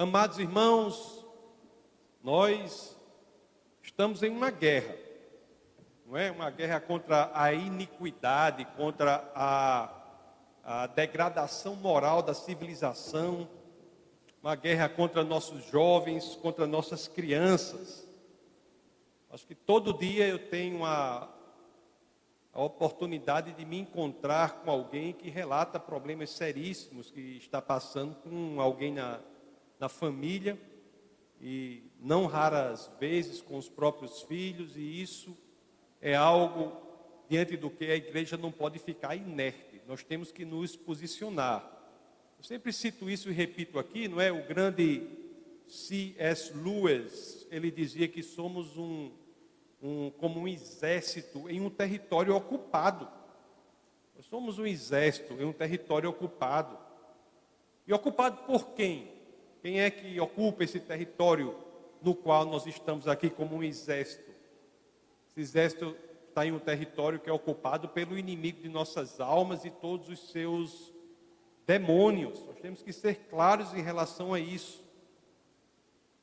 Amados irmãos, nós estamos em uma guerra, não é? Uma guerra contra a iniquidade, contra a, a degradação moral da civilização, uma guerra contra nossos jovens, contra nossas crianças. Acho que todo dia eu tenho a, a oportunidade de me encontrar com alguém que relata problemas seríssimos que está passando com alguém na, na família e não raras vezes com os próprios filhos, e isso é algo diante do que a igreja não pode ficar inerte. Nós temos que nos posicionar. Eu sempre cito isso e repito aqui, não é? O grande C.S. Lewis, ele dizia que somos um, um, como um exército em um território ocupado. Nós somos um exército em um território ocupado. E ocupado por quem? Quem é que ocupa esse território no qual nós estamos aqui como um exército? Esse exército está em um território que é ocupado pelo inimigo de nossas almas e todos os seus demônios. Nós temos que ser claros em relação a isso.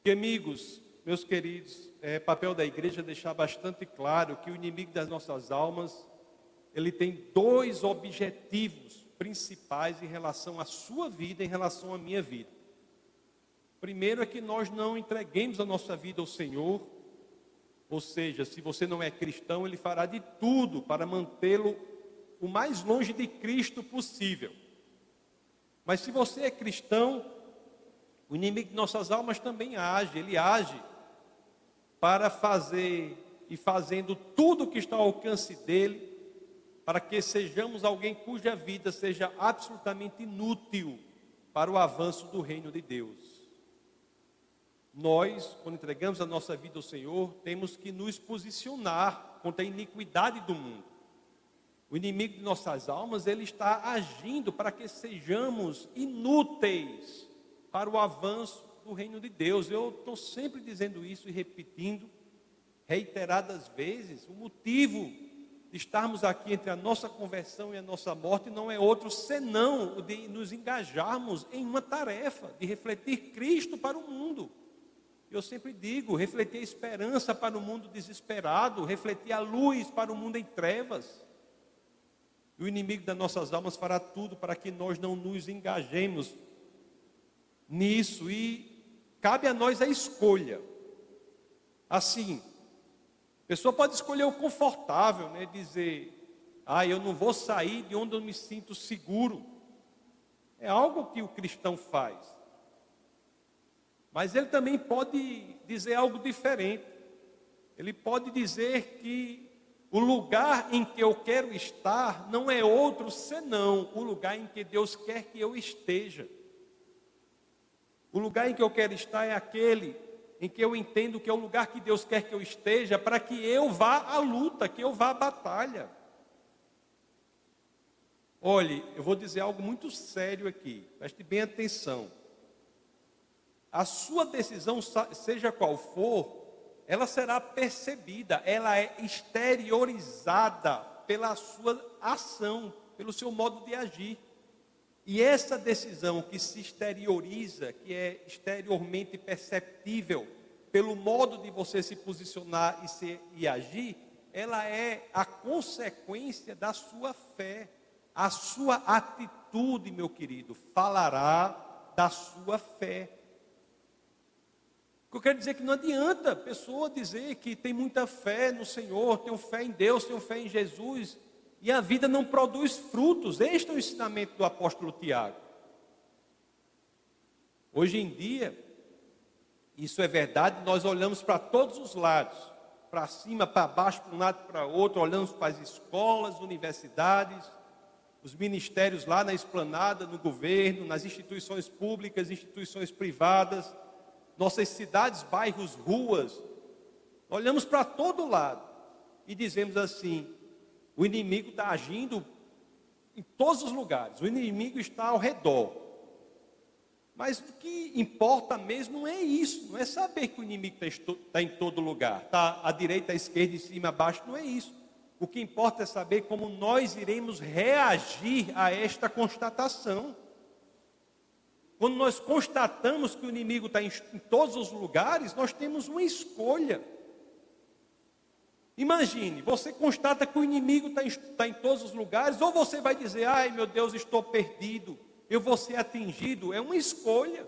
E amigos, meus queridos, é papel da igreja deixar bastante claro que o inimigo das nossas almas, ele tem dois objetivos principais em relação à sua vida, em relação à minha vida. Primeiro é que nós não entreguemos a nossa vida ao Senhor, ou seja, se você não é cristão, ele fará de tudo para mantê-lo o mais longe de Cristo possível. Mas se você é cristão, o inimigo de nossas almas também age, ele age para fazer e fazendo tudo o que está ao alcance dele, para que sejamos alguém cuja vida seja absolutamente inútil para o avanço do reino de Deus nós, quando entregamos a nossa vida ao Senhor, temos que nos posicionar contra a iniquidade do mundo. O inimigo de nossas almas, ele está agindo para que sejamos inúteis para o avanço do reino de Deus. Eu estou sempre dizendo isso e repetindo reiteradas vezes. O motivo de estarmos aqui entre a nossa conversão e a nossa morte não é outro senão o de nos engajarmos em uma tarefa de refletir Cristo para o mundo. Eu sempre digo, refletir a esperança para o mundo desesperado, refletir a luz para o mundo em trevas. E o inimigo das nossas almas fará tudo para que nós não nos engajemos nisso. E cabe a nós a escolha. Assim, a pessoa pode escolher o confortável, né? Dizer, ah, eu não vou sair de onde eu me sinto seguro. É algo que o cristão faz. Mas ele também pode dizer algo diferente. Ele pode dizer que o lugar em que eu quero estar não é outro senão o lugar em que Deus quer que eu esteja. O lugar em que eu quero estar é aquele em que eu entendo que é o lugar que Deus quer que eu esteja para que eu vá à luta, que eu vá à batalha. Olhe, eu vou dizer algo muito sério aqui, preste bem atenção a sua decisão, seja qual for, ela será percebida, ela é exteriorizada pela sua ação, pelo seu modo de agir. E essa decisão que se exterioriza, que é exteriormente perceptível, pelo modo de você se posicionar e, se, e agir, ela é a consequência da sua fé. A sua atitude, meu querido, falará da sua fé eu quero dizer que não adianta a pessoa dizer que tem muita fé no Senhor, tem fé em Deus, tem fé em Jesus, e a vida não produz frutos. Este é o ensinamento do apóstolo Tiago. Hoje em dia, isso é verdade, nós olhamos para todos os lados, para cima, para baixo, para um lado, para outro, olhamos para as escolas, universidades, os ministérios lá na esplanada, no governo, nas instituições públicas, instituições privadas, nossas cidades, bairros, ruas, olhamos para todo lado e dizemos assim: o inimigo está agindo em todos os lugares, o inimigo está ao redor. Mas o que importa mesmo não é isso, não é saber que o inimigo está tá em todo lugar, está à direita, à esquerda, em cima, abaixo, não é isso. O que importa é saber como nós iremos reagir a esta constatação. Quando nós constatamos que o inimigo está em, em todos os lugares, nós temos uma escolha. Imagine, você constata que o inimigo está em, está em todos os lugares, ou você vai dizer, ai meu Deus, estou perdido, eu vou ser atingido. É uma escolha.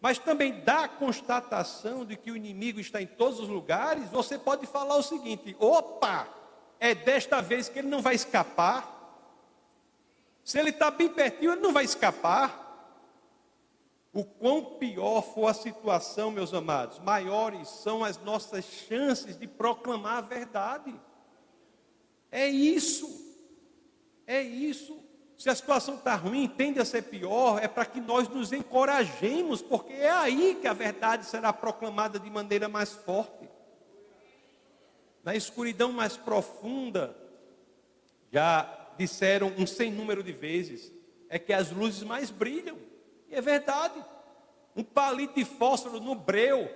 Mas também da constatação de que o inimigo está em todos os lugares, você pode falar o seguinte: opa, é desta vez que ele não vai escapar. Se ele está bem pertinho, ele não vai escapar. O quão pior for a situação, meus amados, maiores são as nossas chances de proclamar a verdade. É isso. É isso. Se a situação está ruim, tende a ser pior, é para que nós nos encorajemos, porque é aí que a verdade será proclamada de maneira mais forte. Na escuridão mais profunda, já disseram um sem número de vezes, é que as luzes mais brilham. E é verdade. Um palito de fósforo no breu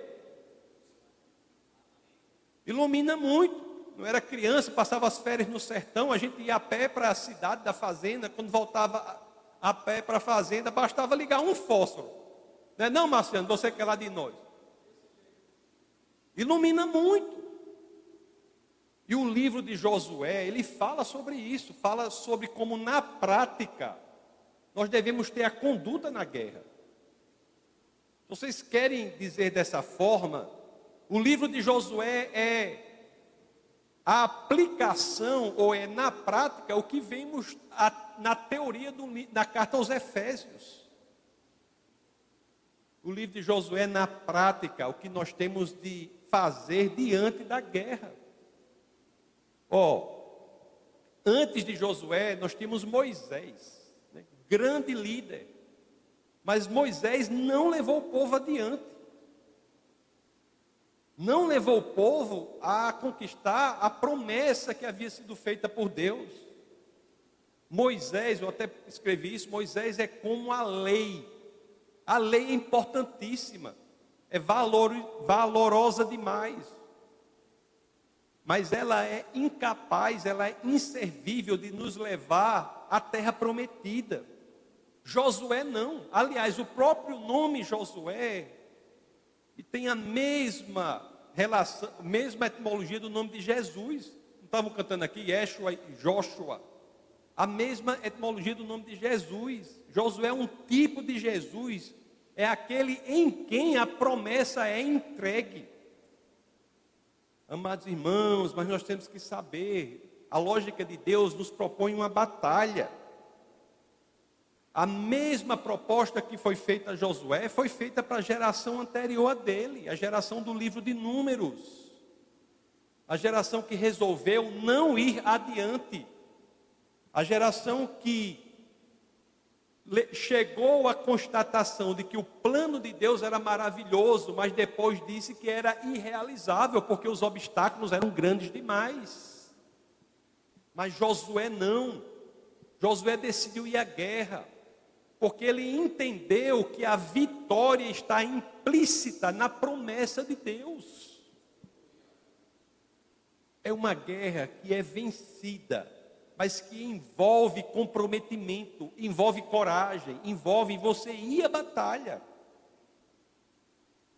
ilumina muito. Não era criança, passava as férias no sertão, a gente ia a pé para a cidade da fazenda, quando voltava a pé para a fazenda, bastava ligar um fósforo. Não é não, Marciano, você que é lá de nós. Ilumina muito. E o livro de Josué, ele fala sobre isso, fala sobre como na prática nós devemos ter a conduta na guerra. Vocês querem dizer dessa forma? O livro de Josué é a aplicação, ou é na prática, o que vemos a, na teoria do, da carta aos Efésios. O livro de Josué na prática, o que nós temos de fazer diante da guerra. Ó, oh, antes de Josué, nós tínhamos Moisés grande líder. Mas Moisés não levou o povo adiante. Não levou o povo a conquistar a promessa que havia sido feita por Deus. Moisés, eu até escrevi isso, Moisés é como a lei. A lei é importantíssima, é valor, valorosa demais. Mas ela é incapaz, ela é inservível de nos levar à terra prometida. Josué não. Aliás, o próprio nome Josué e tem a mesma relação, mesma etimologia do nome de Jesus. Não estavam cantando aqui Yeshua e Joshua. A mesma etimologia do nome de Jesus. Josué é um tipo de Jesus, é aquele em quem a promessa é entregue. Amados irmãos, mas nós temos que saber, a lógica de Deus nos propõe uma batalha. A mesma proposta que foi feita a Josué foi feita para a geração anterior a dele, a geração do livro de Números. A geração que resolveu não ir adiante. A geração que chegou à constatação de que o plano de Deus era maravilhoso, mas depois disse que era irrealizável, porque os obstáculos eram grandes demais. Mas Josué não. Josué decidiu ir à guerra porque ele entendeu que a vitória está implícita na promessa de Deus. É uma guerra que é vencida, mas que envolve comprometimento, envolve coragem, envolve você ir à batalha.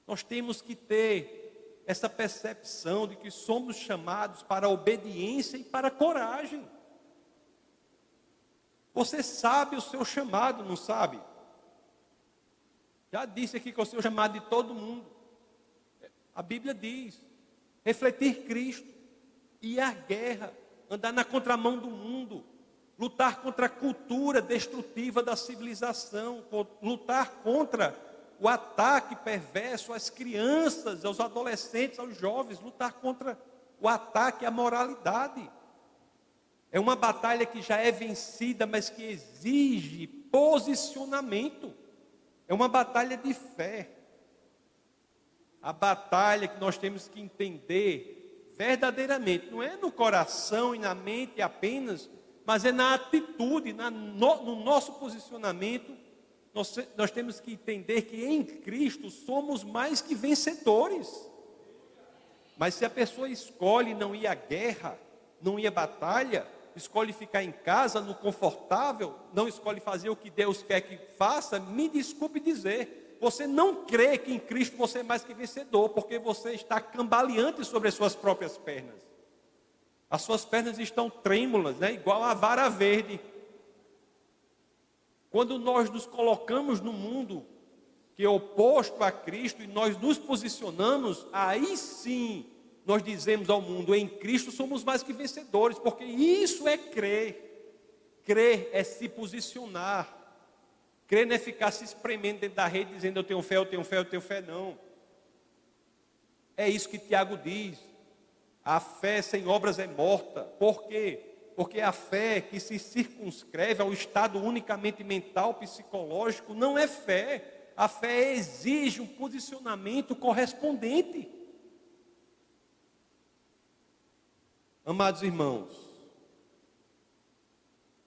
Nós temos que ter essa percepção de que somos chamados para a obediência e para a coragem. Você sabe o seu chamado, não sabe? Já disse aqui que é o seu chamado de todo mundo. A Bíblia diz: refletir Cristo, ir à guerra, andar na contramão do mundo, lutar contra a cultura destrutiva da civilização, lutar contra o ataque perverso às crianças, aos adolescentes, aos jovens, lutar contra o ataque à moralidade. É uma batalha que já é vencida, mas que exige posicionamento. É uma batalha de fé. A batalha que nós temos que entender verdadeiramente, não é no coração e na mente apenas, mas é na atitude, na, no, no nosso posicionamento. Nós, nós temos que entender que em Cristo somos mais que vencedores. Mas se a pessoa escolhe não ir à guerra, não ir à batalha, escolhe ficar em casa, no confortável, não escolhe fazer o que Deus quer que faça, me desculpe dizer, você não crê que em Cristo você é mais que vencedor, porque você está cambaleante sobre as suas próprias pernas. As suas pernas estão trêmulas, né? igual a vara verde. Quando nós nos colocamos no mundo que é oposto a Cristo e nós nos posicionamos, aí sim nós dizemos ao mundo: em Cristo somos mais que vencedores, porque isso é crer. Crer é se posicionar. Crer não é ficar se espremendo dentro da rede dizendo eu tenho fé, eu tenho fé, eu tenho fé, não. É isso que Tiago diz. A fé sem obras é morta. Por quê? Porque a fé que se circunscreve ao estado unicamente mental, psicológico, não é fé. A fé exige um posicionamento correspondente. Amados irmãos,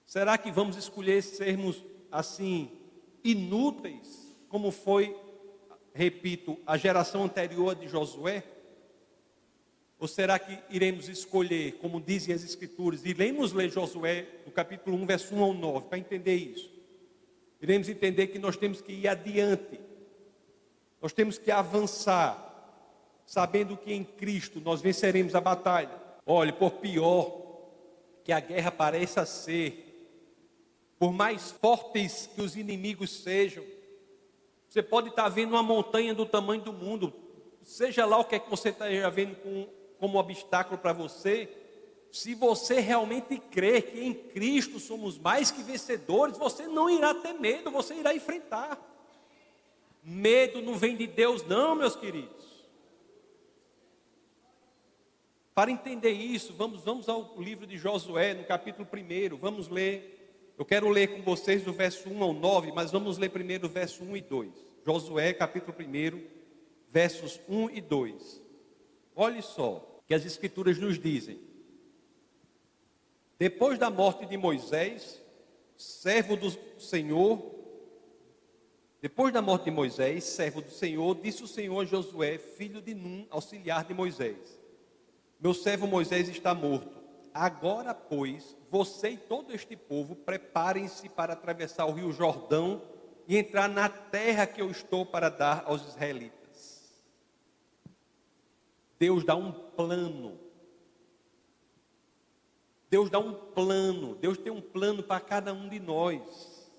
será que vamos escolher sermos assim inúteis, como foi, repito, a geração anterior de Josué? Ou será que iremos escolher, como dizem as Escrituras, iremos ler Josué, no capítulo 1, verso 1 ao 9, para entender isso? Iremos entender que nós temos que ir adiante, nós temos que avançar, sabendo que em Cristo nós venceremos a batalha. Olhe, por pior que a guerra pareça ser, por mais fortes que os inimigos sejam, você pode estar vendo uma montanha do tamanho do mundo, seja lá o que é que você esteja vendo com, como obstáculo para você, se você realmente crer que em Cristo somos mais que vencedores, você não irá ter medo, você irá enfrentar. Medo não vem de Deus, não, meus queridos. Para entender isso, vamos, vamos ao livro de Josué, no capítulo 1. Vamos ler. Eu quero ler com vocês do verso 1 ao 9, mas vamos ler primeiro o verso 1 e 2. Josué, capítulo 1, versos 1 e 2. Olhe só que as Escrituras nos dizem. Depois da morte de Moisés, servo do Senhor, depois da morte de Moisés, servo do Senhor, disse o Senhor a Josué, filho de Num, auxiliar de Moisés meu servo Moisés está morto. Agora, pois, você e todo este povo preparem-se para atravessar o rio Jordão e entrar na terra que eu estou para dar aos israelitas. Deus dá um plano. Deus dá um plano. Deus tem um plano para cada um de nós.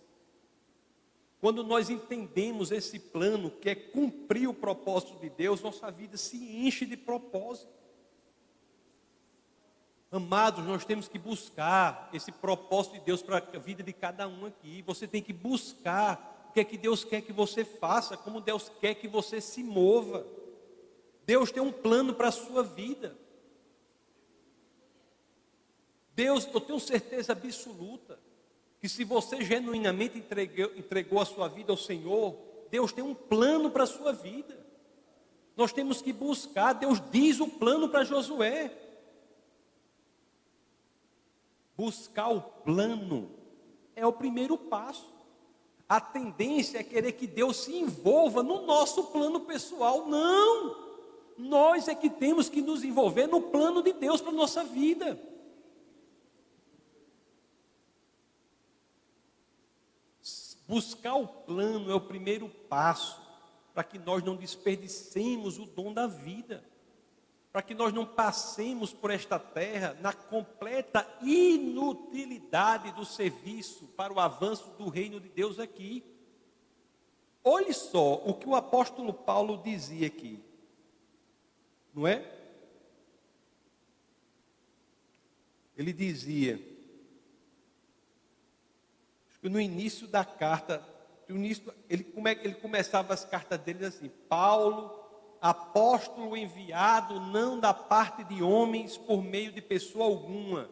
Quando nós entendemos esse plano, que é cumprir o propósito de Deus, nossa vida se enche de propósito. Amados, nós temos que buscar esse propósito de Deus para a vida de cada um aqui. Você tem que buscar o que é que Deus quer que você faça, como Deus quer que você se mova. Deus tem um plano para a sua vida. Deus, eu tenho certeza absoluta que se você genuinamente entregou, entregou a sua vida ao Senhor, Deus tem um plano para a sua vida. Nós temos que buscar, Deus diz o plano para Josué. Buscar o plano é o primeiro passo. A tendência é querer que Deus se envolva no nosso plano pessoal. Não! Nós é que temos que nos envolver no plano de Deus para a nossa vida. Buscar o plano é o primeiro passo para que nós não desperdicemos o dom da vida para que nós não passemos por esta terra na completa inutilidade do serviço para o avanço do reino de Deus aqui. Olhe só o que o apóstolo Paulo dizia aqui, não é? Ele dizia, acho que no início da carta, no início, ele, ele começava as cartas dele assim: Paulo apóstolo enviado não da parte de homens por meio de pessoa alguma,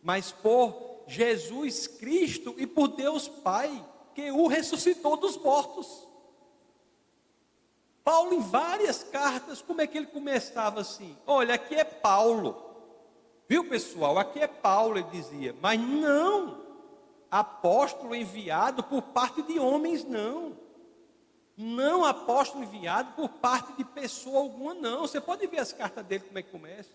mas por Jesus Cristo e por Deus Pai, que o ressuscitou dos mortos. Paulo, em várias cartas, como é que ele começava assim? Olha, aqui é Paulo. Viu, pessoal? Aqui é Paulo, ele dizia. Mas não, apóstolo enviado por parte de homens, não não apóstolo enviado por parte de pessoa alguma, não. Você pode ver as cartas dele como é que começa.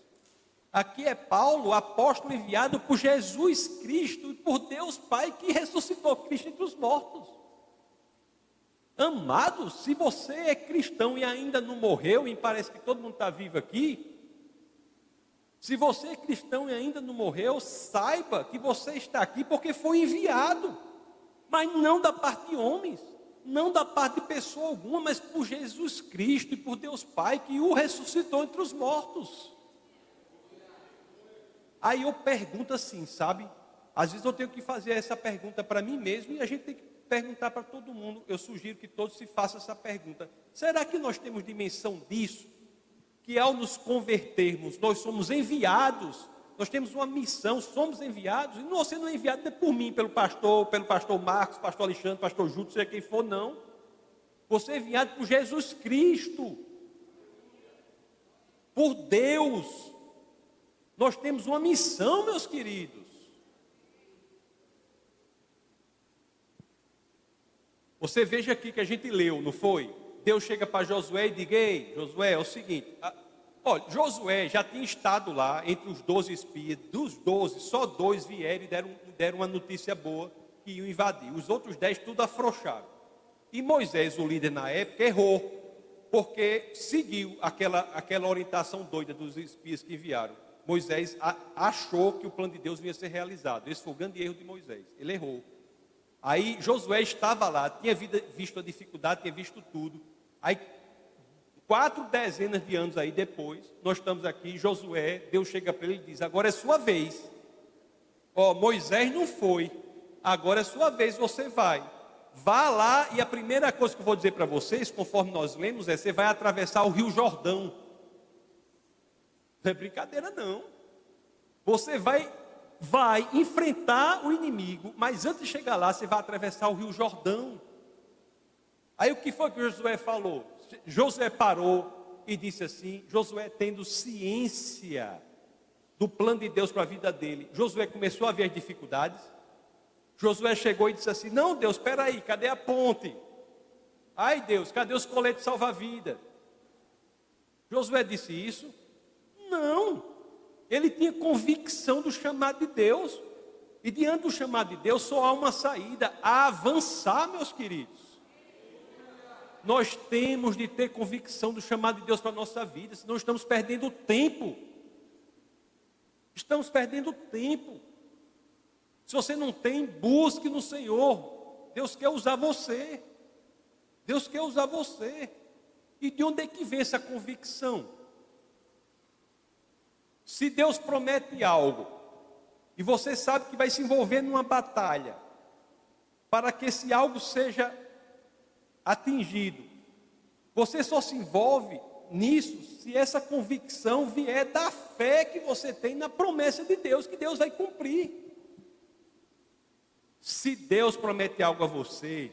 Aqui é Paulo, apóstolo enviado por Jesus Cristo e por Deus Pai que ressuscitou Cristo entre os mortos. Amado, se você é cristão e ainda não morreu, e parece que todo mundo está vivo aqui, se você é cristão e ainda não morreu, saiba que você está aqui porque foi enviado, mas não da parte de homens, não da parte de pessoa alguma, mas por Jesus Cristo e por Deus Pai que o ressuscitou entre os mortos. Aí eu pergunto assim, sabe? Às vezes eu tenho que fazer essa pergunta para mim mesmo e a gente tem que perguntar para todo mundo. Eu sugiro que todos se façam essa pergunta: será que nós temos dimensão disso? que ao nos convertermos, nós somos enviados, nós temos uma missão, somos enviados, e você não é enviado por mim, pelo pastor, pelo pastor Marcos, pastor Alexandre, pastor Júlio, seja quem for, não. Você é enviado por Jesus Cristo, por Deus. Nós temos uma missão, meus queridos. Você veja aqui que a gente leu, não foi? Deus chega para Josué e diz: Ei, Josué, é o seguinte. Olha, Josué já tinha estado lá entre os doze espias. Dos doze, só dois vieram e deram, deram uma notícia boa que iam invadir. Os outros dez tudo afrouxaram. E Moisés, o líder na época, errou. Porque seguiu aquela, aquela orientação doida dos espias que enviaram. Moisés achou que o plano de Deus ia ser realizado. Esse foi o grande erro de Moisés. Ele errou. Aí Josué estava lá, tinha visto a dificuldade, tinha visto tudo. Aí, quatro dezenas de anos aí depois, nós estamos aqui, Josué, Deus chega para ele e diz: agora é sua vez. Ó, Moisés não foi, agora é sua vez, você vai. Vá lá e a primeira coisa que eu vou dizer para vocês, conforme nós lemos, é: você vai atravessar o Rio Jordão. Não é brincadeira, não. Você vai, vai enfrentar o inimigo, mas antes de chegar lá, você vai atravessar o Rio Jordão. Aí o que foi que Josué falou? Josué parou e disse assim: Josué tendo ciência do plano de Deus para a vida dele, Josué começou a ver as dificuldades. Josué chegou e disse assim: Não, Deus, espera aí, cadê a ponte? Ai, Deus, cadê os coletes salva-vida? Josué disse isso? Não. Ele tinha convicção do chamado de Deus. E diante do chamado de Deus só há uma saída: a avançar, meus queridos. Nós temos de ter convicção do chamado de Deus para a nossa vida, senão estamos perdendo tempo. Estamos perdendo tempo. Se você não tem, busque no Senhor. Deus quer usar você. Deus quer usar você. E de onde é que vem essa convicção? Se Deus promete algo, e você sabe que vai se envolver numa batalha, para que esse algo seja atingido. Você só se envolve nisso se essa convicção vier da fé que você tem na promessa de Deus, que Deus vai cumprir. Se Deus promete algo a você,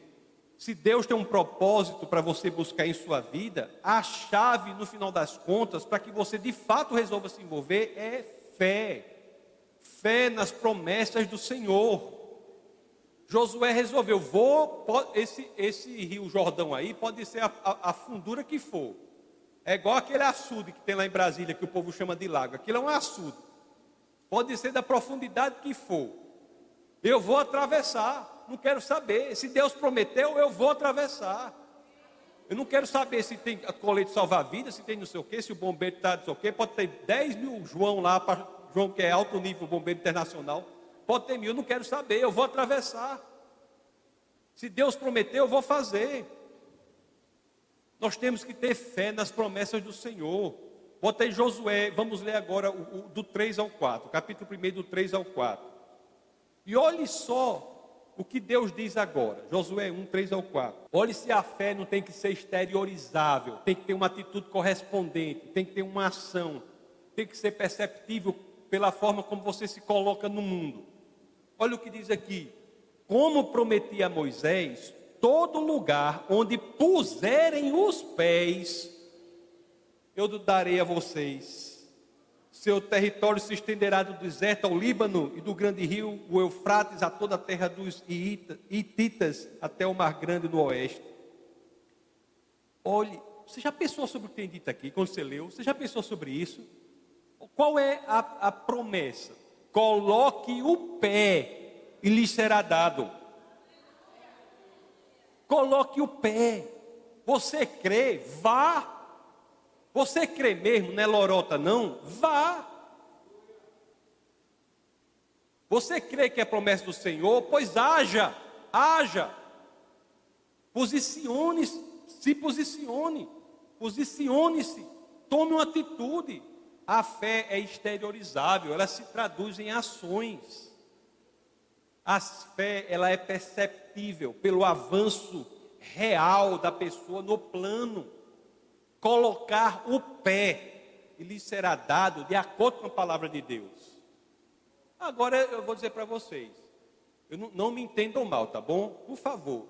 se Deus tem um propósito para você buscar em sua vida, a chave no final das contas para que você de fato resolva se envolver é fé. Fé nas promessas do Senhor. Josué resolveu, vou, esse, esse rio Jordão aí pode ser a, a, a, fundura que for. É igual aquele açude que tem lá em Brasília, que o povo chama de lago. Aquilo é um açude. Pode ser da profundidade que for. Eu vou atravessar. Não quero saber. Se Deus prometeu, eu vou atravessar. Eu não quero saber se tem colete salva-vidas, se tem não sei o quê, se o bombeiro está não sei o quê. Pode ter 10 mil João lá, João que é alto nível, bombeiro internacional. Pode ter mil, eu não quero saber, eu vou atravessar. Se Deus prometeu, eu vou fazer. Nós temos que ter fé nas promessas do Senhor. Bota aí Josué, vamos ler agora o, o, do 3 ao 4, capítulo 1 do 3 ao 4. E olhe só o que Deus diz agora, Josué 1, 3 ao 4. Olhe se a fé não tem que ser exteriorizável, tem que ter uma atitude correspondente, tem que ter uma ação, tem que ser perceptível pela forma como você se coloca no mundo. Olha o que diz aqui: como prometi a Moisés, todo lugar onde puserem os pés, eu darei a vocês. Seu território se estenderá do deserto ao Líbano e do grande rio, o Eufrates, a toda a terra dos Hititas, até o Mar Grande no oeste. Olhe, você já pensou sobre o que tem dito aqui, quando você leu? Você já pensou sobre isso? Qual é a, a promessa? Coloque o pé e lhe será dado. Coloque o pé. Você crê? Vá. Você crê mesmo, não é lorota não? Vá. Você crê que é promessa do Senhor? Pois haja, haja. Posicione-se, se posicione, posicione-se, tome uma atitude. A fé é exteriorizável, ela se traduz em ações. A fé, ela é perceptível pelo avanço real da pessoa no plano. Colocar o pé e lhe será dado de acordo com a palavra de Deus. Agora eu vou dizer para vocês, não, não me entendam mal, tá bom? Por favor.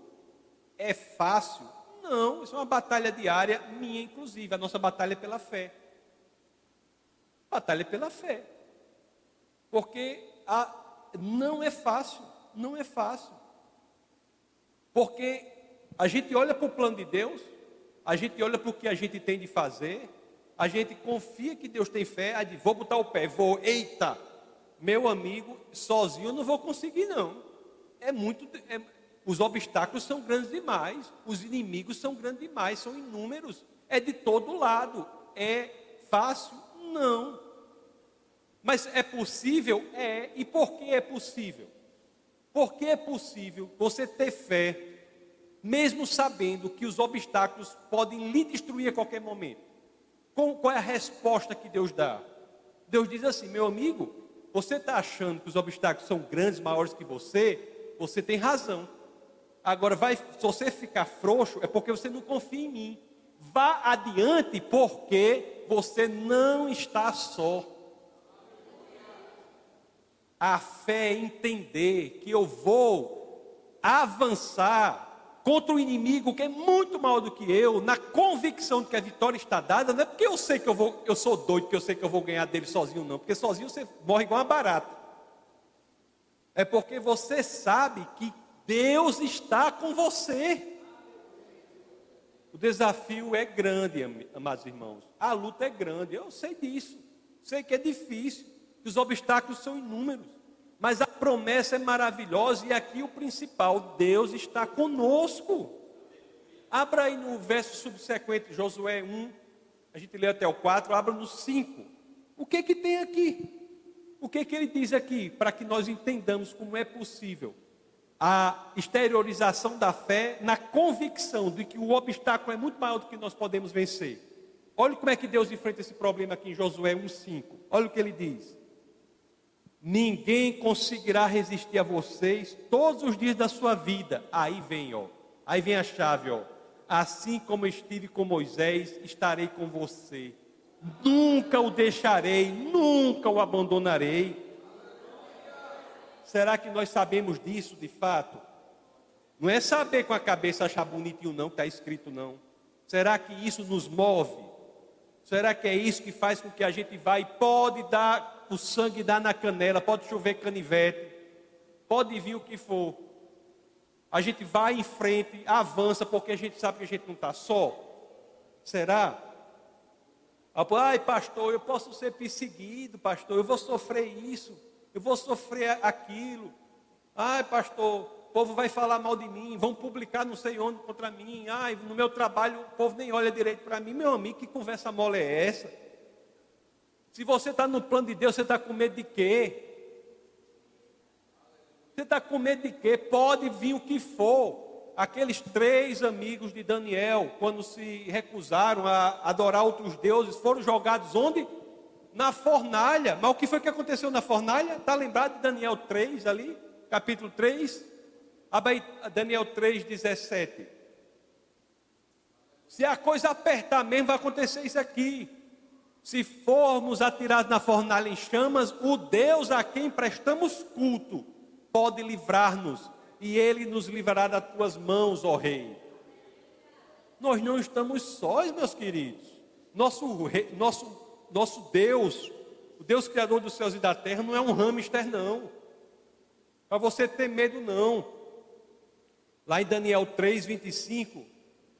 É fácil? Não, isso é uma batalha diária, minha inclusive. A nossa batalha é pela fé. Batalha pela fé. Porque a, não é fácil, não é fácil. Porque a gente olha para o plano de Deus, a gente olha para o que a gente tem de fazer, a gente confia que Deus tem fé, aí vou botar o pé, vou, eita, meu amigo, sozinho eu não vou conseguir não. É muito, é, os obstáculos são grandes demais, os inimigos são grandes demais, são inúmeros, é de todo lado. É fácil? Não. Mas é possível? É. E por que é possível? Porque é possível você ter fé, mesmo sabendo que os obstáculos podem lhe destruir a qualquer momento. Qual é a resposta que Deus dá? Deus diz assim: meu amigo, você está achando que os obstáculos são grandes, maiores que você? Você tem razão. Agora, vai, se você ficar frouxo, é porque você não confia em mim. Vá adiante, porque você não está só. A fé é entender que eu vou avançar contra o inimigo que é muito maior do que eu, na convicção de que a vitória está dada, não é porque eu sei que eu vou, eu sou doido, que eu sei que eu vou ganhar dele sozinho, não, porque sozinho você morre igual uma barata. É porque você sabe que Deus está com você. Desafio é grande, amados irmãos. A luta é grande, eu sei disso. Sei que é difícil que os obstáculos são inúmeros, mas a promessa é maravilhosa e aqui o principal, Deus está conosco. Abra aí no verso subsequente, Josué 1, a gente lê até o 4, abra no 5. O que que tem aqui? O que que ele diz aqui para que nós entendamos como é possível a exteriorização da fé na convicção de que o obstáculo é muito maior do que nós podemos vencer. Olha como é que Deus enfrenta esse problema aqui em Josué 1,5. Olha o que ele diz: Ninguém conseguirá resistir a vocês todos os dias da sua vida. Aí vem, ó. Aí vem a chave, ó. Assim como estive com Moisés, estarei com você. Nunca o deixarei, nunca o abandonarei. Será que nós sabemos disso de fato? Não é saber com a cabeça achar bonitinho, não, que está escrito, não. Será que isso nos move? Será que é isso que faz com que a gente vá e pode dar o sangue dá na canela, pode chover canivete, pode vir o que for. A gente vai em frente, avança, porque a gente sabe que a gente não está só. Será? Ai, pastor, eu posso ser perseguido, pastor, eu vou sofrer isso, eu vou sofrer aquilo. Ai, pastor, o povo vai falar mal de mim, vão publicar não sei onde contra mim. Ai, no meu trabalho o povo nem olha direito para mim. Meu amigo, que conversa mole é essa? Se você está no plano de Deus, você está com medo de quê? Você está com medo de quê? Pode vir o que for. Aqueles três amigos de Daniel, quando se recusaram a adorar outros deuses, foram jogados onde? Na fornalha. Mas o que foi que aconteceu na fornalha? Está lembrado de Daniel 3 ali? Capítulo 3? Abre Daniel 3, 17. Se a coisa apertar mesmo, vai acontecer isso aqui. Se formos atirados na fornalha em chamas, o Deus a quem prestamos culto pode livrar-nos, e ele nos livrará das tuas mãos, ó Rei. Nós não estamos sós, meus queridos. Nosso, rei, nosso, nosso Deus, o Deus Criador dos céus e da terra, não é um hamster, não. Para você ter medo, não. Lá em Daniel 3, 25,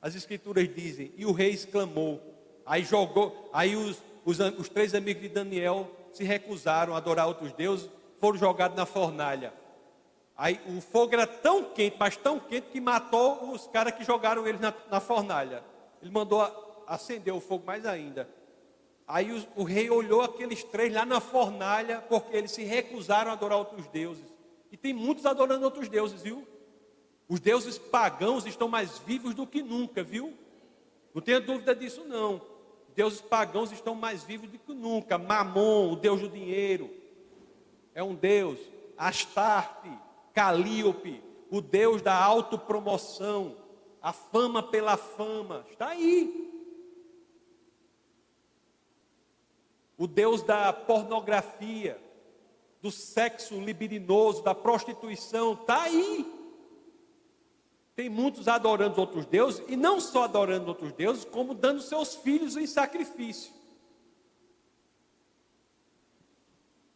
as escrituras dizem: E o rei exclamou. Aí jogou, aí os, os, os três amigos de Daniel se recusaram a adorar outros deuses, foram jogados na fornalha. Aí o fogo era tão quente, mas tão quente que matou os caras que jogaram eles na, na fornalha. Ele mandou acender o fogo mais ainda. Aí o, o, rei olhou aqueles três lá na fornalha, porque eles se recusaram a adorar outros deuses. E tem muitos adorando outros deuses, viu? Os deuses pagãos estão mais vivos do que nunca, viu? Não tenha dúvida disso, não. Deuses pagãos estão mais vivos do que nunca. Mamon, o deus do dinheiro, é um deus. Astarte, Calíope, o Deus da autopromoção, a fama pela fama, está aí. O Deus da pornografia, do sexo libidinoso, da prostituição, está aí. Tem muitos adorando outros deuses, e não só adorando outros deuses, como dando seus filhos em sacrifício.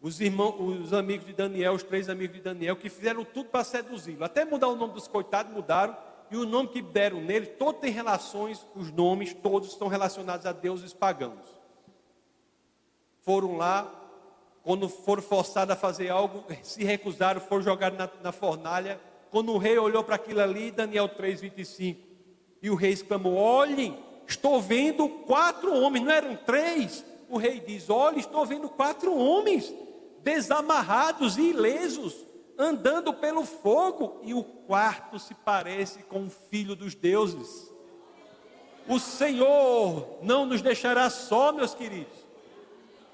os irmãos, os amigos de Daniel, os três amigos de Daniel, que fizeram tudo para seduzi-lo. Até mudar o nome dos coitados, mudaram. E o nome que deram nele, todo tem relações, os nomes todos estão relacionados a deuses pagãos. Foram lá, quando foram forçados a fazer algo, se recusaram, foram jogados na, na fornalha. Quando o rei olhou para aquilo ali, Daniel 3, 25, e o rei exclamou: Olhem, estou vendo quatro homens, não eram três. O rei diz: Olha, estou vendo quatro homens desamarrados e ilesos, andando pelo fogo, e o quarto se parece com o filho dos deuses. O Senhor não nos deixará só, meus queridos.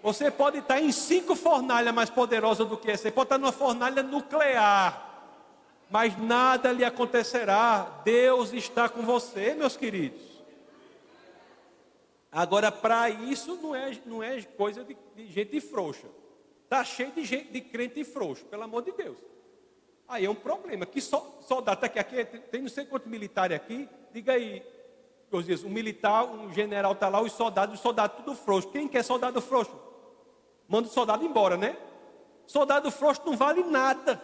Você pode estar em cinco fornalhas mais poderosas do que essa. Você pode estar numa fornalha nuclear, mas nada lhe acontecerá. Deus está com você, meus queridos. Agora, para isso não é, não é coisa de, de gente frouxa. Está cheio de gente, de crente frouxo, pelo amor de Deus. Aí é um problema. Que soldado está aqui, aqui tem não sei quanto militar aqui. Diga aí, Josias, um militar, um general está lá, os soldados, os soldados tudo frouxo. Quem quer soldado frouxo? Manda o soldado embora, né? Soldado frouxo não vale nada.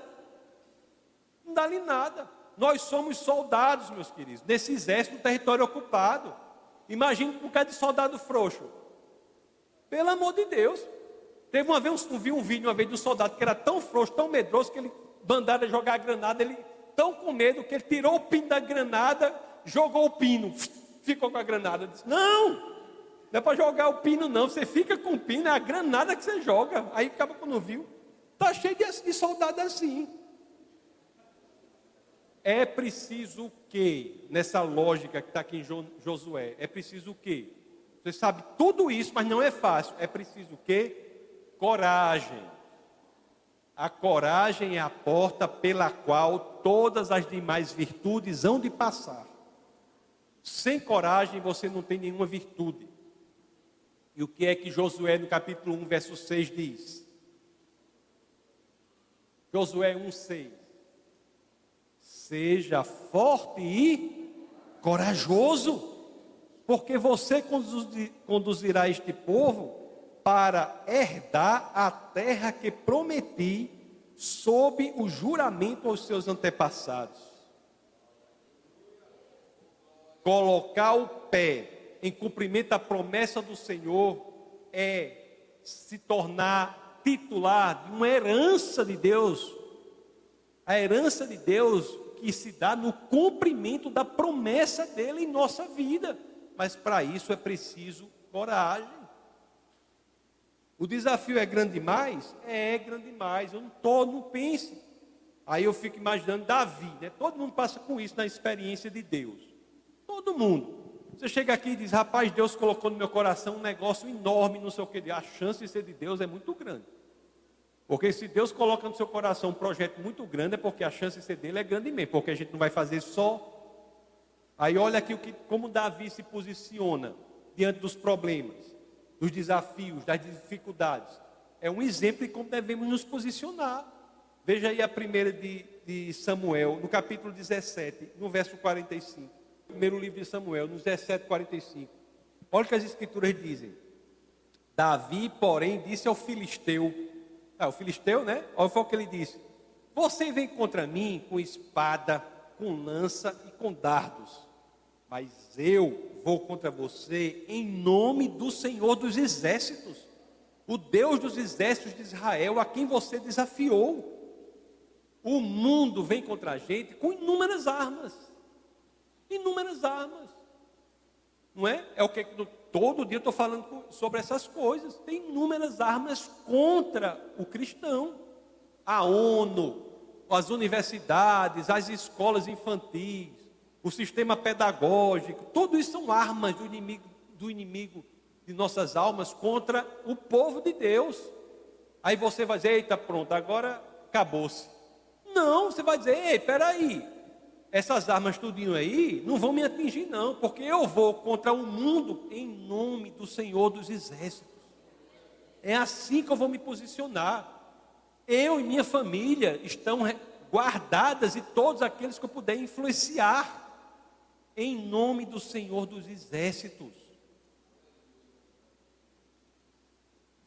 Não vale nada. Nós somos soldados, meus queridos, nesse exército território ocupado. Imagina um bocado de soldado frouxo. Pelo amor de Deus. Teve uma vez, eu vi um vídeo uma vez de um soldado que era tão frouxo, tão medroso, que ele mandaram jogar a granada, ele tão com medo que ele tirou o pino da granada, jogou o pino, ficou com a granada. Disse, não, não é para jogar o pino, não. Você fica com o pino, é a granada que você joga. Aí acaba quando viu. Está cheio de, de soldado assim. É preciso o quê? Nessa lógica que está aqui em Josué. É preciso o quê? Você sabe tudo isso, mas não é fácil. É preciso o quê? coragem. A coragem é a porta pela qual todas as demais virtudes hão de passar. Sem coragem você não tem nenhuma virtude. E o que é que Josué, no capítulo 1, verso 6 diz? Josué 1, 6. Seja forte e corajoso, porque você conduzirá este povo para herdar a terra que prometi sob o juramento aos seus antepassados. Colocar o pé em cumprimento à promessa do Senhor é se tornar titular de uma herança de Deus. A herança de Deus que se dá no cumprimento da promessa dele em nossa vida. Mas para isso é preciso coragem. O desafio é grande demais? É, grande demais. Eu não estou, não pense. Aí eu fico imaginando Davi, né? Todo mundo passa com isso na experiência de Deus. Todo mundo. Você chega aqui e diz, rapaz, Deus colocou no meu coração um negócio enorme, não sei o que. A chance de ser de Deus é muito grande. Porque se Deus coloca no seu coração um projeto muito grande, é porque a chance de ser dele é grande mesmo. Porque a gente não vai fazer só. Aí olha aqui o que, como Davi se posiciona diante dos problemas dos desafios, das dificuldades. É um exemplo de como devemos nos posicionar. Veja aí a primeira de, de Samuel, no capítulo 17, no verso 45. Primeiro livro de Samuel, no 17, 45. Olha o que as escrituras dizem. Davi, porém, disse ao filisteu. Ah, o filisteu, né? Olha o que ele disse. Você vem contra mim com espada, com lança e com dardos. Mas eu vou contra você em nome do Senhor dos exércitos, o Deus dos exércitos de Israel, a quem você desafiou. O mundo vem contra a gente com inúmeras armas. Inúmeras armas. Não é? É o que todo dia eu estou falando sobre essas coisas. Tem inúmeras armas contra o cristão. A ONU, as universidades, as escolas infantis, o sistema pedagógico, tudo isso são armas do inimigo, do inimigo de nossas almas contra o povo de Deus. Aí você vai dizer, eita, pronto, agora acabou-se. Não, você vai dizer, ei, peraí, essas armas tudinho aí não vão me atingir não, porque eu vou contra o mundo em nome do Senhor dos Exércitos. É assim que eu vou me posicionar. Eu e minha família estão guardadas e todos aqueles que eu puder influenciar em nome do Senhor dos Exércitos.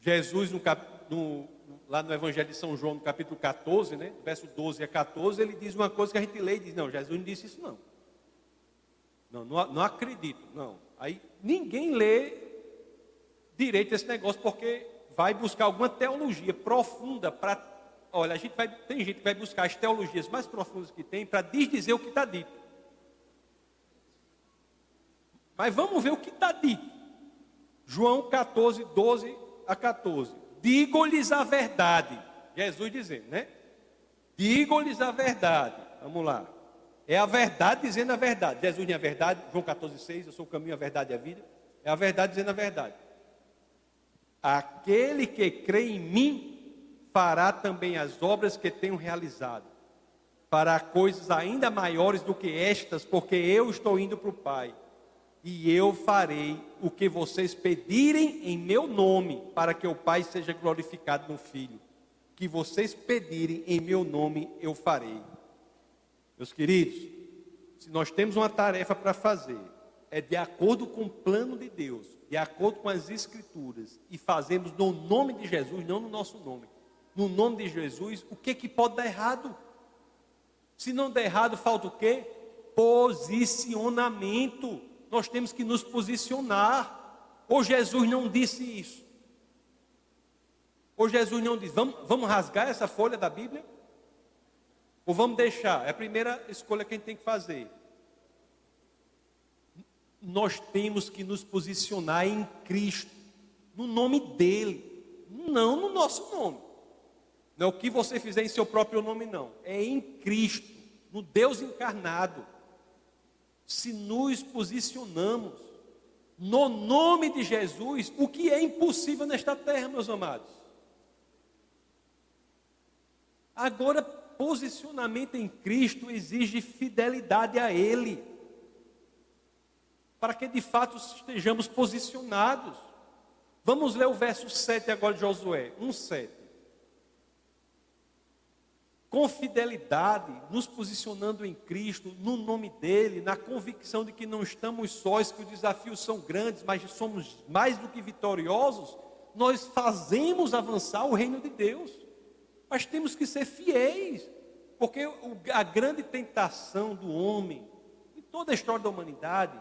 Jesus no, no, lá no Evangelho de São João, no capítulo 14, né, verso 12 a 14, ele diz uma coisa que a gente lê e diz: Não, Jesus não disse isso, não. Não, não, não acredito, não. Aí ninguém lê direito esse negócio, porque vai buscar alguma teologia profunda para. Olha, a gente vai, tem gente que vai buscar as teologias mais profundas que tem para desdizer o que está dito. Mas vamos ver o que está dito. João 14, 12 a 14 digo-lhes a verdade. Jesus dizendo, né? Digo-lhes a verdade. Vamos lá. É a verdade dizendo a verdade. Jesus não é a verdade. João 14, 6. Eu sou o caminho, a verdade e a vida. É a verdade dizendo a verdade. Aquele que crê em mim fará também as obras que tenho realizado. Fará coisas ainda maiores do que estas, porque eu estou indo para o Pai e eu farei o que vocês pedirem em meu nome, para que o Pai seja glorificado no Filho. Que vocês pedirem em meu nome, eu farei. Meus queridos, se nós temos uma tarefa para fazer, é de acordo com o plano de Deus, de acordo com as Escrituras, e fazemos no nome de Jesus, não no nosso nome. No nome de Jesus, o que, que pode dar errado? Se não der errado, falta o quê? Posicionamento nós temos que nos posicionar. Ou Jesus não disse isso? Ou Jesus não disse, vamos, vamos rasgar essa folha da Bíblia? Ou vamos deixar? É a primeira escolha que a gente tem que fazer. Nós temos que nos posicionar em Cristo, no nome dEle, não no nosso nome. Não é o que você fizer em seu próprio nome, não. É em Cristo, no Deus encarnado se nos posicionamos no nome de Jesus, o que é impossível nesta terra, meus amados. Agora, posicionamento em Cristo exige fidelidade a Ele, para que de fato estejamos posicionados. Vamos ler o verso 7 agora de Josué, 1, 7 com fidelidade, nos posicionando em Cristo, no nome dEle, na convicção de que não estamos sós, que os desafios são grandes, mas somos mais do que vitoriosos, nós fazemos avançar o reino de Deus. Mas temos que ser fiéis, porque a grande tentação do homem, em toda a história da humanidade,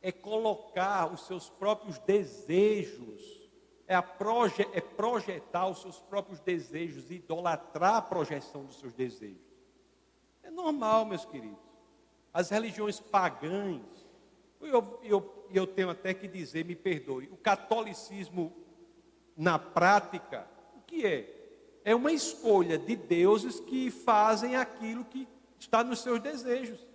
é colocar os seus próprios desejos é, proje é projetar os seus próprios desejos, idolatrar a projeção dos seus desejos. É normal, meus queridos. As religiões pagãs, eu, eu, eu tenho até que dizer, me perdoe, o catolicismo na prática, o que é? É uma escolha de deuses que fazem aquilo que está nos seus desejos.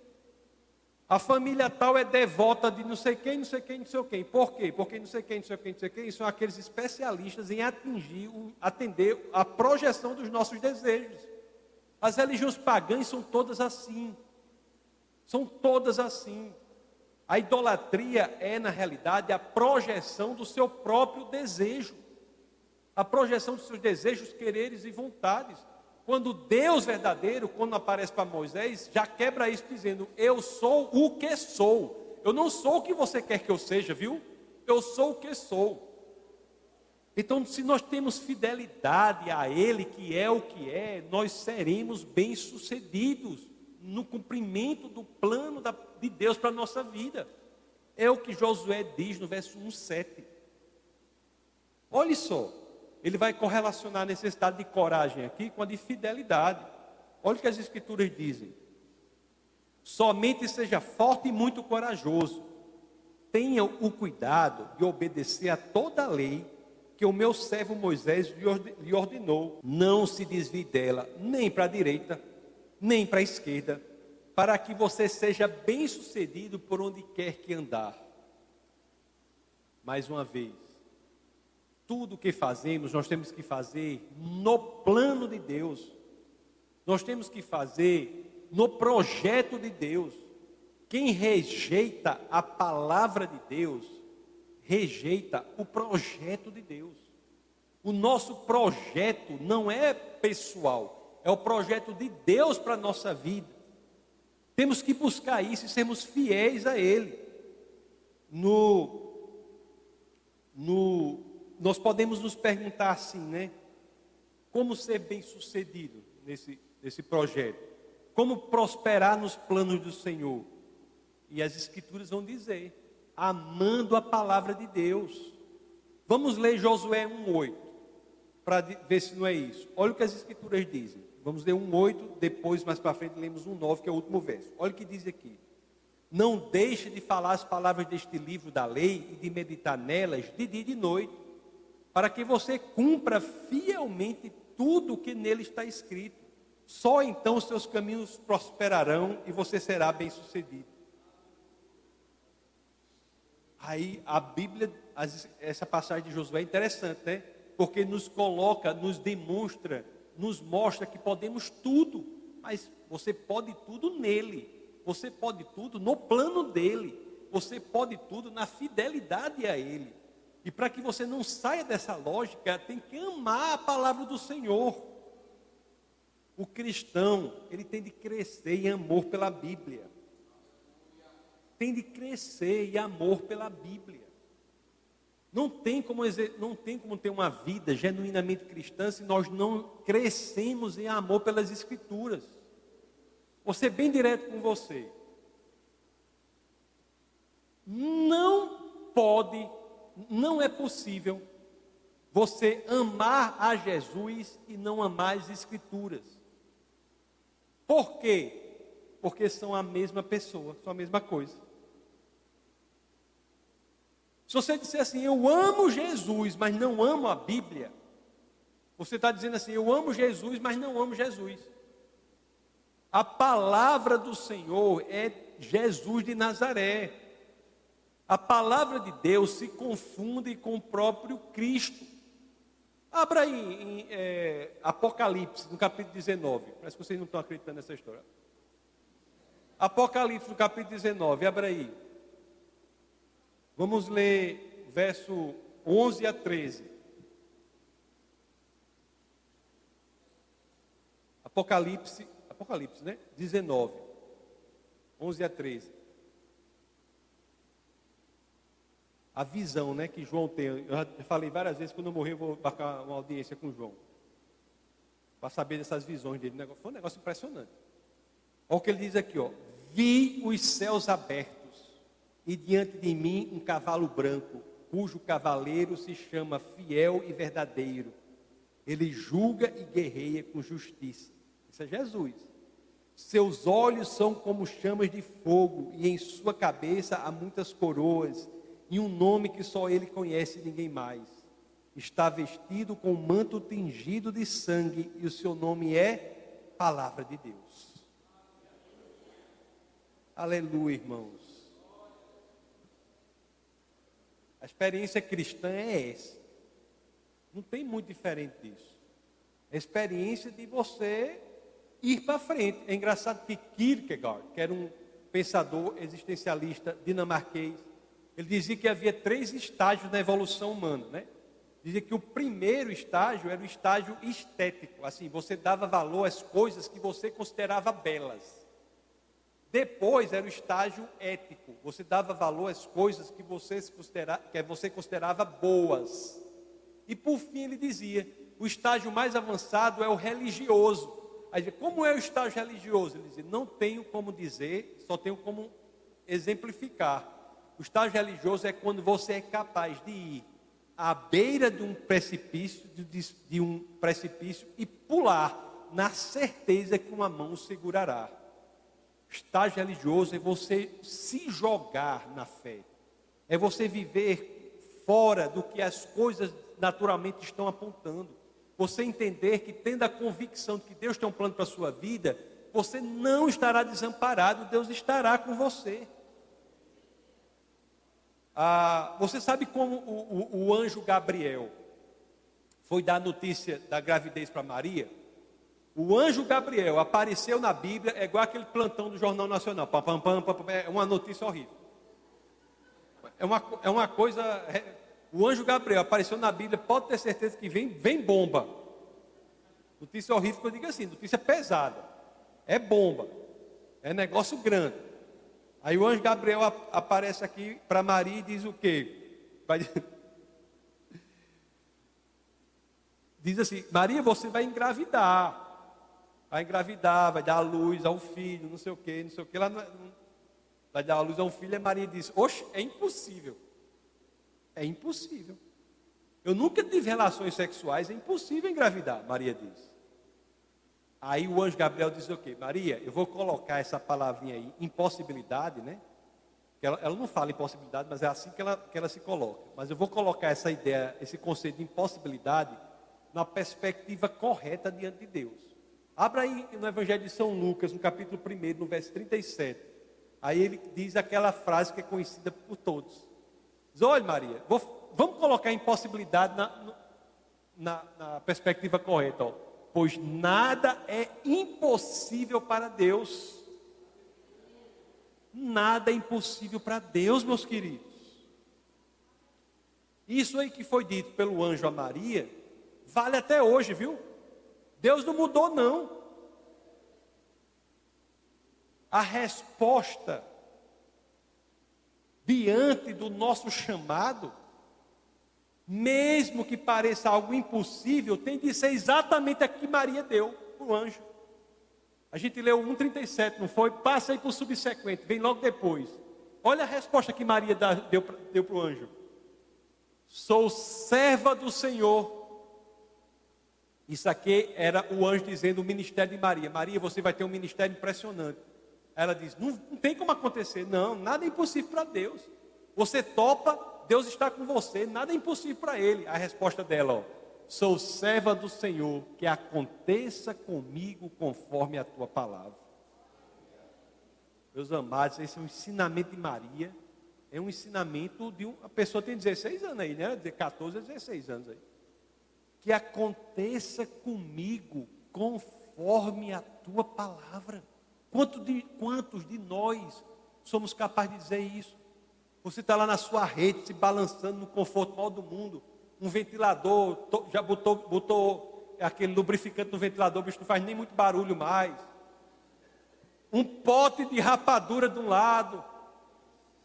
A família tal é devota de não sei quem, não sei quem, não sei quem. Por quê? Porque não sei quem, não sei quem, não sei quem, são aqueles especialistas em atingir, atender a projeção dos nossos desejos. As religiões pagãs são todas assim. São todas assim. A idolatria é, na realidade, a projeção do seu próprio desejo. A projeção dos seus desejos, quereres e vontades. Quando Deus verdadeiro, quando aparece para Moisés, já quebra isso dizendo: Eu sou o que sou. Eu não sou o que você quer que eu seja, viu? Eu sou o que sou. Então, se nós temos fidelidade a Ele, que é o que é, nós seremos bem-sucedidos no cumprimento do plano de Deus para a nossa vida. É o que Josué diz no verso 1, 7. Olha só, ele vai correlacionar a necessidade de coragem aqui com a de fidelidade. Olha o que as escrituras dizem. Somente seja forte e muito corajoso. Tenha o cuidado de obedecer a toda a lei que o meu servo Moisés lhe ordenou. Não se desvie dela, nem para a direita, nem para a esquerda, para que você seja bem-sucedido por onde quer que andar. Mais uma vez, tudo que fazemos, nós temos que fazer no plano de Deus. Nós temos que fazer no projeto de Deus. Quem rejeita a palavra de Deus, rejeita o projeto de Deus. O nosso projeto não é pessoal, é o projeto de Deus para a nossa vida. Temos que buscar isso e sermos fiéis a Ele. No, no, nós podemos nos perguntar assim, né? Como ser bem sucedido nesse, nesse projeto? Como prosperar nos planos do Senhor? E as Escrituras vão dizer: amando a palavra de Deus. Vamos ler Josué 1,8 para ver se não é isso. Olha o que as Escrituras dizem. Vamos ler 1,8, depois, mais para frente, lemos 1,9, que é o último verso. Olha o que diz aqui. Não deixe de falar as palavras deste livro da lei e de meditar nelas de dia e de noite, para que você cumpra fielmente tudo o que nele está escrito. Só então seus caminhos prosperarão e você será bem-sucedido. Aí a Bíblia, essa passagem de Josué é interessante, né? Porque nos coloca, nos demonstra nos mostra que podemos tudo, mas você pode tudo nele, você pode tudo no plano dele, você pode tudo na fidelidade a ele. E para que você não saia dessa lógica, tem que amar a palavra do Senhor. O cristão, ele tem de crescer em amor pela Bíblia. Tem de crescer em amor pela Bíblia. Não tem, como, não tem como ter uma vida genuinamente cristã se nós não crescemos em amor pelas Escrituras. Vou ser bem direto com você. Não pode, não é possível você amar a Jesus e não amar as Escrituras. Por quê? Porque são a mesma pessoa, são a mesma coisa. Se você disser assim, eu amo Jesus, mas não amo a Bíblia, você está dizendo assim, eu amo Jesus, mas não amo Jesus. A palavra do Senhor é Jesus de Nazaré. A palavra de Deus se confunde com o próprio Cristo. Abra aí em é, Apocalipse, no capítulo 19. Parece que vocês não estão acreditando nessa história. Apocalipse, no capítulo 19, abra aí. Vamos ler verso 11 a 13. Apocalipse, Apocalipse, né? 19. 11 a 13. A visão, né, que João tem. Eu já falei várias vezes, quando eu morrer, eu vou marcar uma audiência com João. Para saber dessas visões dele. Foi um negócio impressionante. Olha o que ele diz aqui, ó. Vi os céus abertos e diante de mim um cavalo branco, cujo cavaleiro se chama Fiel e Verdadeiro. Ele julga e guerreia com justiça. Isso é Jesus. Seus olhos são como chamas de fogo, e em sua cabeça há muitas coroas, e um nome que só ele conhece e ninguém mais. Está vestido com um manto tingido de sangue, e o seu nome é Palavra de Deus. Aleluia, irmãos. A experiência cristã é essa. Não tem muito diferente disso. A experiência de você ir para frente. É engraçado que Kierkegaard, que era um pensador existencialista dinamarquês, ele dizia que havia três estágios na evolução humana, né? Dizia que o primeiro estágio era o estágio estético, assim, você dava valor às coisas que você considerava belas. Depois era o estágio ético. Você dava valor às coisas que você, considera, que você considerava boas. E por fim ele dizia: o estágio mais avançado é o religioso. Aí, como é o estágio religioso? Ele dizia: não tenho como dizer, só tenho como exemplificar. O estágio religioso é quando você é capaz de ir à beira de um precipício, de, de um precipício e pular na certeza que uma mão o segurará. Estágio religioso é você se jogar na fé. É você viver fora do que as coisas naturalmente estão apontando. Você entender que tendo a convicção de que Deus tem um plano para a sua vida, você não estará desamparado, Deus estará com você. Ah, você sabe como o, o, o anjo Gabriel foi dar notícia da gravidez para Maria? O anjo Gabriel apareceu na Bíblia, é igual aquele plantão do Jornal Nacional. Pam, pam, pam, pam, é uma notícia horrível. É uma, é uma coisa. É, o anjo Gabriel apareceu na Bíblia, pode ter certeza que vem, vem bomba. Notícia horrível eu digo assim, notícia pesada. É bomba. É negócio grande. Aí o anjo Gabriel aparece aqui para Maria e diz o quê? Diz assim: Maria, você vai engravidar. Vai engravidar, vai dar a luz ao filho, não sei o quê, não sei o quê. Lá vai dar a luz a um filho. E Maria diz: Oxe, é impossível. É impossível. Eu nunca tive relações sexuais, é impossível engravidar, Maria diz. Aí o anjo Gabriel diz o quê? Maria, eu vou colocar essa palavrinha aí, impossibilidade, né? Ela, ela, não fala impossibilidade, mas é assim que ela, que ela se coloca. Mas eu vou colocar essa ideia, esse conceito de impossibilidade, na perspectiva correta diante de Deus. Abra aí no Evangelho de São Lucas, no capítulo 1, no verso 37. Aí ele diz aquela frase que é conhecida por todos. Diz, olha Maria, vou, vamos colocar impossibilidade na, na, na perspectiva correta. Ó pois nada é impossível para Deus. Nada é impossível para Deus, meus queridos. Isso aí que foi dito pelo anjo a Maria, vale até hoje, viu? Deus não mudou, não. A resposta diante do nosso chamado mesmo que pareça algo impossível, tem de ser exatamente a que Maria deu para o anjo. A gente leu 1,37, não foi? Passa aí para o subsequente, vem logo depois. Olha a resposta que Maria deu, para o anjo: Sou serva do Senhor. Isso aqui era o anjo dizendo o ministério de Maria: Maria, você vai ter um ministério impressionante. Ela diz: Não, não tem como acontecer, não, nada é impossível para Deus. Você topa, Deus está com você, nada é impossível para Ele. A resposta dela, ó, sou serva do Senhor, que aconteça comigo conforme a tua palavra. Meus amados, esse é um ensinamento de Maria, é um ensinamento de uma pessoa tem 16 anos aí, né? De 14 a 16 anos aí. Que aconteça comigo conforme a tua palavra. Quanto de, quantos de nós somos capazes de dizer isso? Você está lá na sua rede, se balançando no conforto maior do mundo. Um ventilador, já botou, botou aquele lubrificante no ventilador, o bicho não faz nem muito barulho mais. Um pote de rapadura de um lado.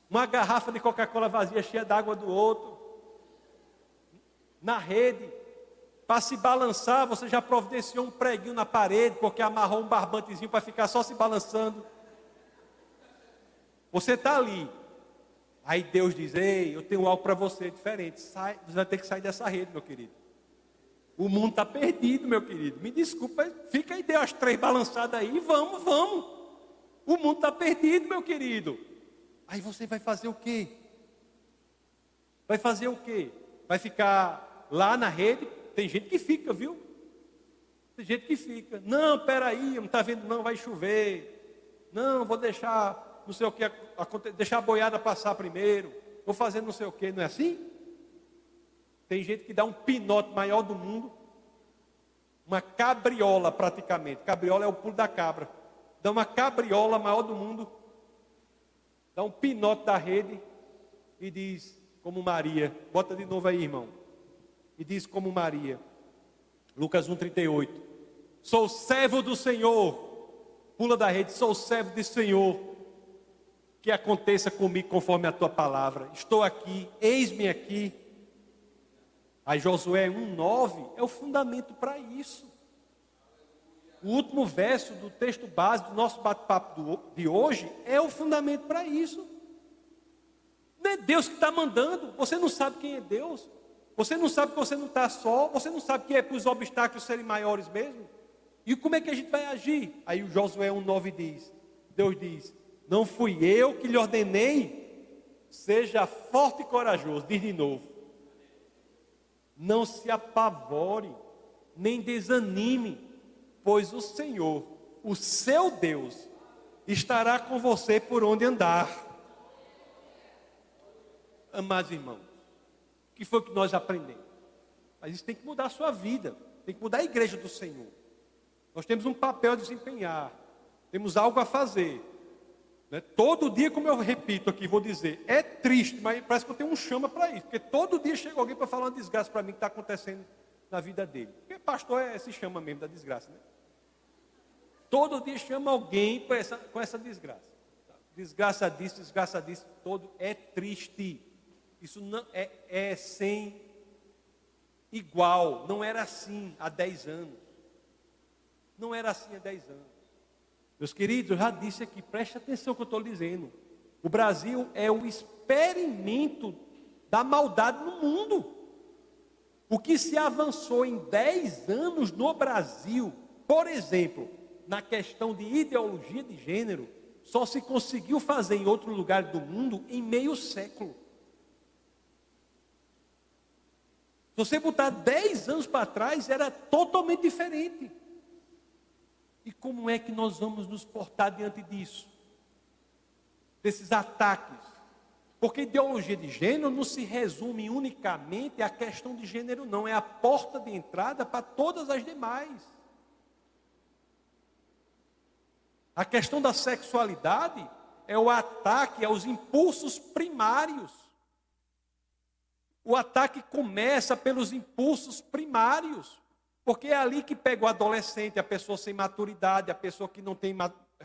Uma garrafa de Coca-Cola vazia cheia d'água do outro. Na rede. Para se balançar, você já providenciou um preguinho na parede, porque amarrou um barbantezinho para ficar só se balançando. Você está ali, Aí Deus diz: Ei, eu tenho algo para você diferente. Sai, você vai ter que sair dessa rede, meu querido. O mundo está perdido, meu querido. Me desculpa, fica aí, deu as três balançadas aí, vamos, vamos. O mundo está perdido, meu querido. Aí você vai fazer o quê? Vai fazer o quê? Vai ficar lá na rede? Tem gente que fica, viu? Tem gente que fica. Não, peraí, não está vendo, não, vai chover. Não, vou deixar não sei o que, deixar a boiada passar primeiro, vou fazer não sei o que, não é assim? Tem gente que dá um pinote maior do mundo, uma cabriola praticamente. Cabriola é o pulo da cabra. Dá uma cabriola maior do mundo, dá um pinote da rede e diz, como Maria, bota de novo aí, irmão. E diz como Maria, Lucas 1,38: Sou servo do Senhor. Pula da rede, sou servo do Senhor que aconteça comigo conforme a tua palavra. Estou aqui, eis-me aqui. Aí Josué 1,9 é o fundamento para isso. O último verso do texto base do nosso bate-papo de hoje é o fundamento para isso. Não é Deus que está mandando. Você não sabe quem é Deus. Você não sabe que você não está só. Você não sabe que é para os obstáculos serem maiores mesmo. E como é que a gente vai agir? Aí o Josué 1,9 diz: Deus diz: Não fui eu que lhe ordenei, seja forte e corajoso. Diz de novo: Não se apavore, nem desanime, pois o Senhor, o seu Deus, estará com você por onde andar. Amados irmãos, o que foi que nós aprendemos? Mas isso tem que mudar a sua vida, tem que mudar a igreja do Senhor. Nós temos um papel a desempenhar, temos algo a fazer. Né? Todo dia, como eu repito aqui, vou dizer, é triste, mas parece que eu tenho um chama para isso, porque todo dia chega alguém para falar uma desgraça para mim que está acontecendo na vida dele. Porque pastor é, se chama mesmo da desgraça, né? Todo dia chama alguém com essa, com essa desgraça. Desgraça disso, desgraça disso, todo é triste. Isso não é, é sem igual. Não era assim há 10 anos. Não era assim há 10 anos. Meus queridos, eu já disse aqui, preste atenção no que eu estou dizendo. O Brasil é o experimento da maldade no mundo. O que se avançou em 10 anos no Brasil, por exemplo, na questão de ideologia de gênero, só se conseguiu fazer em outro lugar do mundo em meio século. Se você botar 10 anos para trás, era totalmente diferente. E como é que nós vamos nos portar diante disso? Desses ataques. Porque ideologia de gênero não se resume unicamente à questão de gênero, não. É a porta de entrada para todas as demais. A questão da sexualidade é o ataque aos impulsos primários. O ataque começa pelos impulsos primários, porque é ali que pega o adolescente, a pessoa sem maturidade, a pessoa que não tem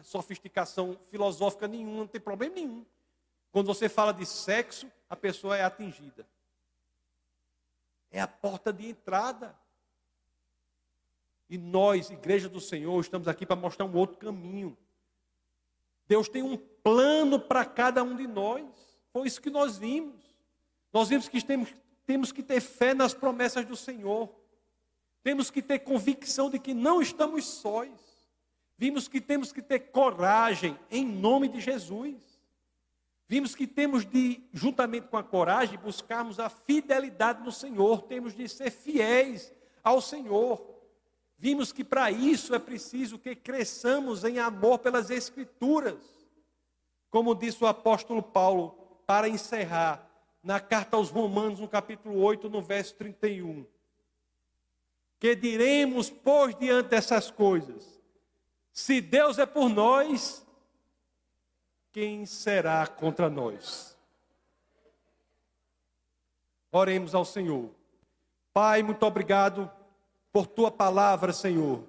sofisticação filosófica nenhuma, não tem problema nenhum. Quando você fala de sexo, a pessoa é atingida. É a porta de entrada. E nós, Igreja do Senhor, estamos aqui para mostrar um outro caminho. Deus tem um plano para cada um de nós. Foi isso que nós vimos. Nós vimos que temos, temos que ter fé nas promessas do Senhor. Temos que ter convicção de que não estamos sós. Vimos que temos que ter coragem em nome de Jesus. Vimos que temos de, juntamente com a coragem, buscarmos a fidelidade no Senhor. Temos de ser fiéis ao Senhor. Vimos que para isso é preciso que cresçamos em amor pelas Escrituras. Como disse o apóstolo Paulo, para encerrar, na carta aos Romanos, no capítulo 8, no verso 31. Que diremos, pois, diante dessas coisas? Se Deus é por nós, quem será contra nós? Oremos ao Senhor. Pai, muito obrigado por tua palavra, Senhor.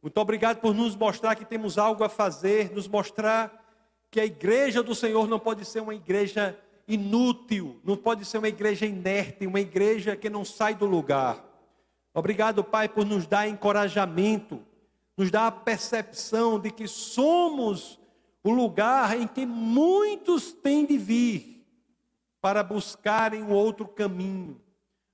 Muito obrigado por nos mostrar que temos algo a fazer, nos mostrar que a igreja do Senhor não pode ser uma igreja inútil, não pode ser uma igreja inerte, uma igreja que não sai do lugar. Obrigado, Pai, por nos dar encorajamento, nos dar a percepção de que somos o lugar em que muitos têm de vir para buscarem um outro caminho.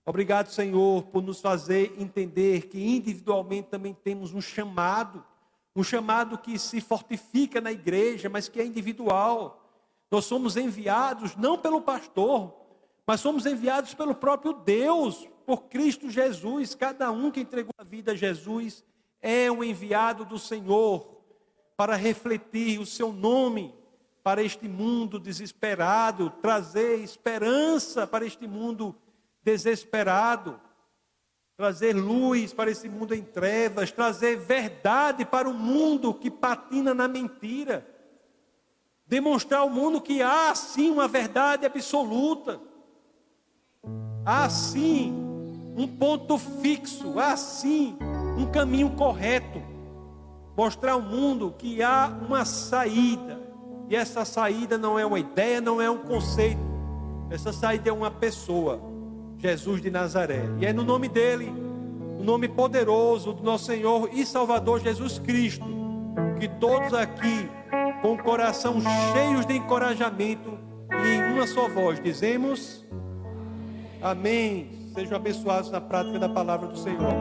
Obrigado, Senhor, por nos fazer entender que individualmente também temos um chamado, um chamado que se fortifica na igreja, mas que é individual. Nós somos enviados não pelo pastor, mas somos enviados pelo próprio Deus, por Cristo Jesus. Cada um que entregou a vida a Jesus é um enviado do Senhor para refletir o seu nome para este mundo desesperado, trazer esperança para este mundo desesperado, trazer luz para esse mundo em trevas, trazer verdade para o mundo que patina na mentira demonstrar ao mundo que há sim uma verdade absoluta, há sim um ponto fixo, há sim um caminho correto, mostrar ao mundo que há uma saída, e essa saída não é uma ideia, não é um conceito, essa saída é uma pessoa, Jesus de Nazaré, e é no nome dele, no nome poderoso do nosso Senhor e Salvador Jesus Cristo, que todos aqui com o coração cheios de encorajamento e em uma só voz, dizemos amém. Sejam abençoados na prática da palavra do Senhor.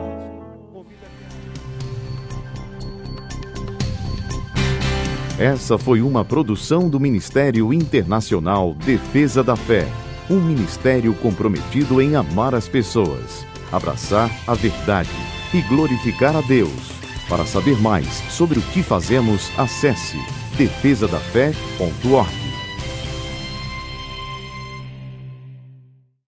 Essa foi uma produção do Ministério Internacional Defesa da Fé, um ministério comprometido em amar as pessoas, abraçar a verdade e glorificar a Deus. Para saber mais sobre o que fazemos, acesse defesadafé.org.